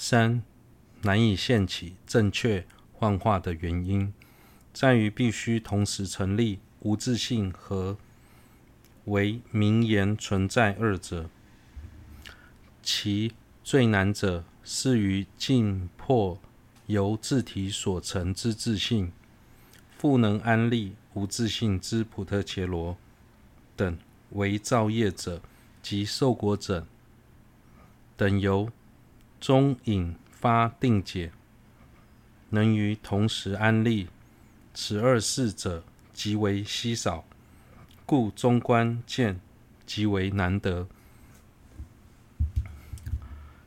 三、难以现起正确幻化的原因，在于必须同时成立无自性和唯名言存在二者。其最难者，是于尽破由自体所成之自性，复能安立无自性之普特伽罗等为造业者及受果者等由。中引发定解，能于同时安立此二事者极为稀少，故中观见极为难得。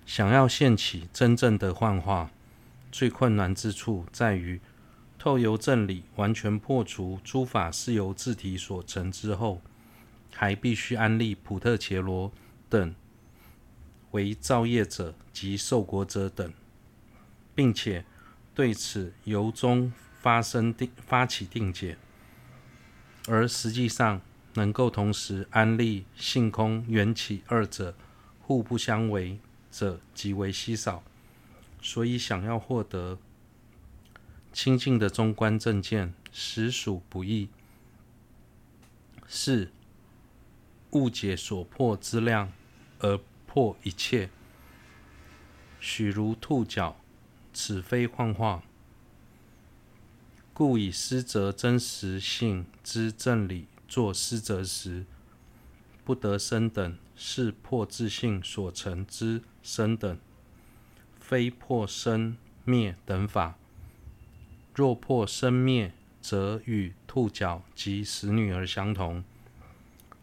想要现起真正的幻化，最困难之处在于透由正理完全破除诸法是由自体所成之后，还必须安立普特伽罗等。为造业者及受果者等，并且对此由衷发生定发起定解，而实际上能够同时安立性空缘起二者互不相违者极为稀少，所以想要获得清净的中观正见，实属不易。四误解所破之量而。破一切，许如兔角，此非幻化，故以思择真实性之正理作思择时，不得生等，是破自性所成之生等，非破生灭等法。若破生灭，则与兔角及死女儿相同，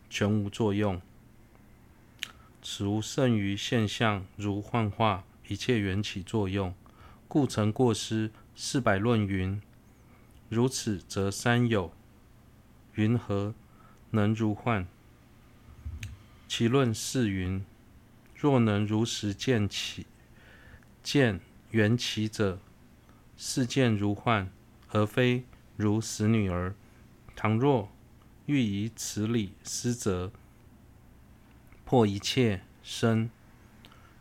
全无作用。此无胜于现象如幻化一切缘起作用，故曾过失。四百论云：如此则三有，云何能如幻？其论是云：若能如实见起见缘起者，是见如幻，而非如死女儿。倘若欲以此理思择。破一切生，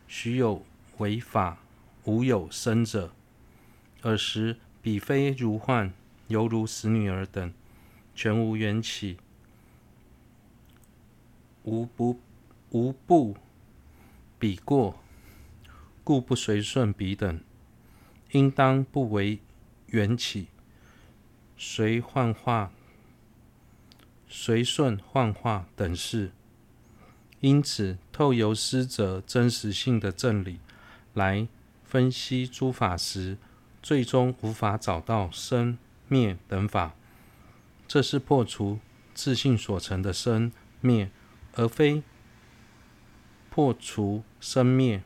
须有为法，无有生者。尔时彼非如幻，犹如死女儿等，全无缘起，无不无不彼过，故不随顺彼等。应当不为缘起，随幻化，随顺幻化等事。因此，透由思择真实性的正理来分析诸法时，最终无法找到生灭等法。这是破除自信所成的生灭，而非破除生灭。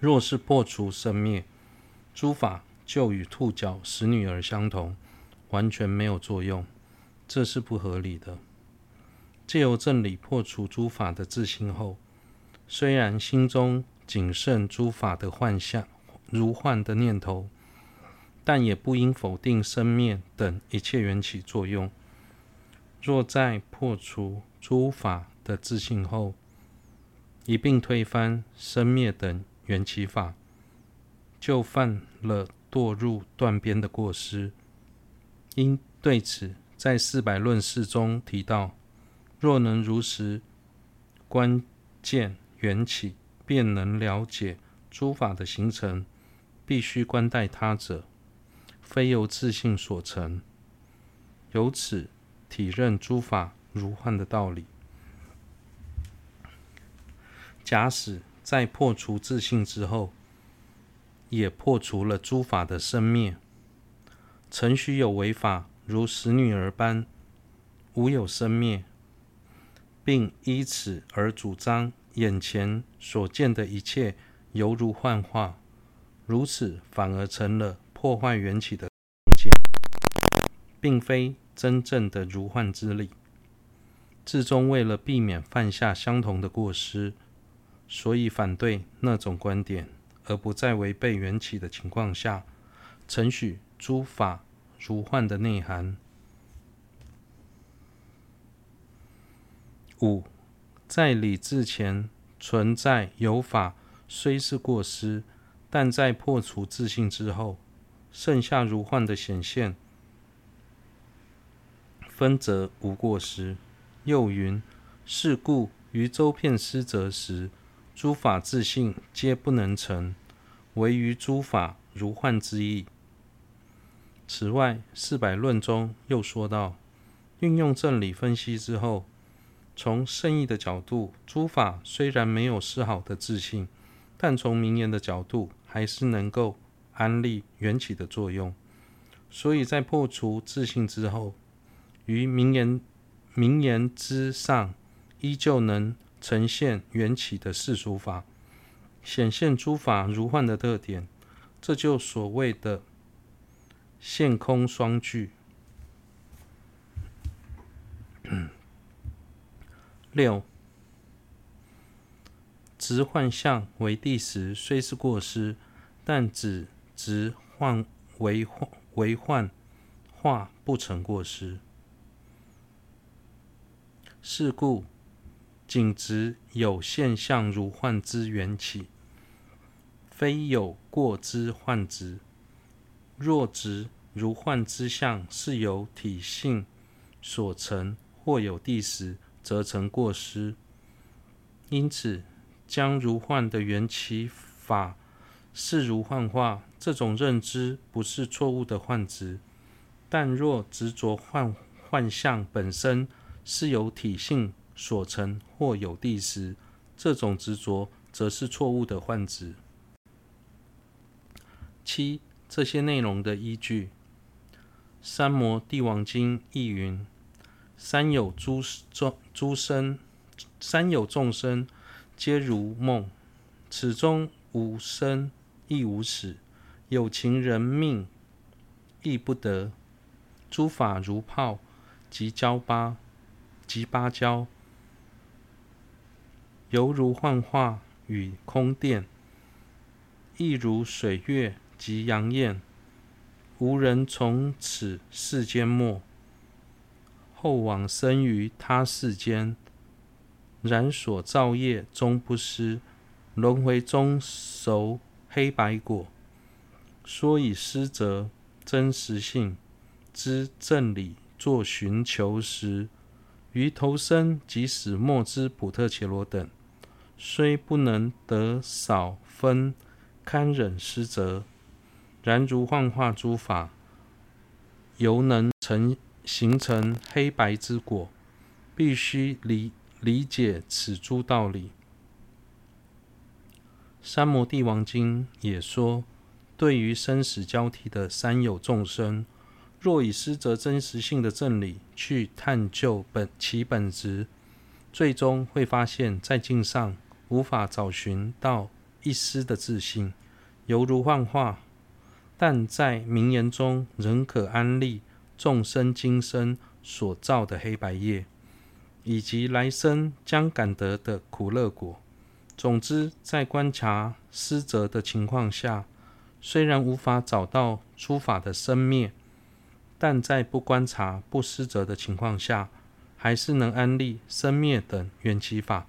若是破除生灭，诸法就与兔角使女儿相同，完全没有作用。这是不合理的。借由正理破除诸法的自性后，虽然心中仅剩诸法的幻象如幻的念头，但也不应否定生灭等一切缘起作用。若在破除诸法的自性后，一并推翻生灭等缘起法，就犯了堕入断边的过失。因对此，在四百论释中提到。若能如实观见缘起，便能了解诸法的形成，必须观待他者，非由自性所成，由此体认诸法如幻的道理。假使在破除自性之后，也破除了诸法的生灭，曾许有为法，如使女儿般，无有生灭。并依此而主张眼前所见的一切犹如幻化，如此反而成了破坏缘起的空间，并非真正的如幻之力。至终为了避免犯下相同的过失，所以反对那种观点，而不在违背缘起的情况下，承许诸法如幻的内涵。五，在理智前存在有法虽是过失，但在破除自信之后，剩下如幻的显现，分则无过失。又云：是故于周遍失则时，诸法自信皆不能成，唯于诸法如幻之意。此外，四百论中又说道：运用正理分析之后，从圣意的角度，诸法虽然没有丝毫的自信，但从名言的角度，还是能够安立缘起的作用。所以在破除自信之后，于名言名言之上，依旧能呈现缘起的世俗法，显现诸法如幻的特点。这就所谓的。现空双具。六，执幻相为谛时，虽是过失，但只执幻为为幻化，不成过失。是故，仅执有现象如幻之缘起，非有过之幻执。若执如幻之相是由体性所成，或有谛时，则成过失。因此，将如幻的缘起法视如幻化，这种认知不是错误的幻执。但若执着幻幻相本身是由体性所成，或有地时，这种执着则是错误的幻执。七。这些内容的依据，《三摩地王经》译云：“三有诸众诸生，三有众生，皆如梦。此中无生亦无死，有情人命亦不得。诸法如泡，即胶巴，即芭蕉，犹如幻化与空电，亦如水月。”及阳焰，无人从此世间没，后往生于他世间。然所造业终不失，轮回中熟黑白果。说以失则真实性之正理作寻求时，于投生即使末之普特伽罗等，虽不能得少分堪忍失则。然如幻化诸法，犹能成形成黑白之果，必须理理解此诸道理。《三摩地王经》也说，对于生死交替的三有众生，若以失则真实性的正理去探究本其本质，最终会发现，在经上无法找寻到一丝的自性，犹如幻化。但在名言中仍可安立众生今生所造的黑白业，以及来生将感得的苦乐果。总之，在观察失责的情况下，虽然无法找到诸法的生灭，但在不观察不失责的情况下，还是能安立生灭等缘起法，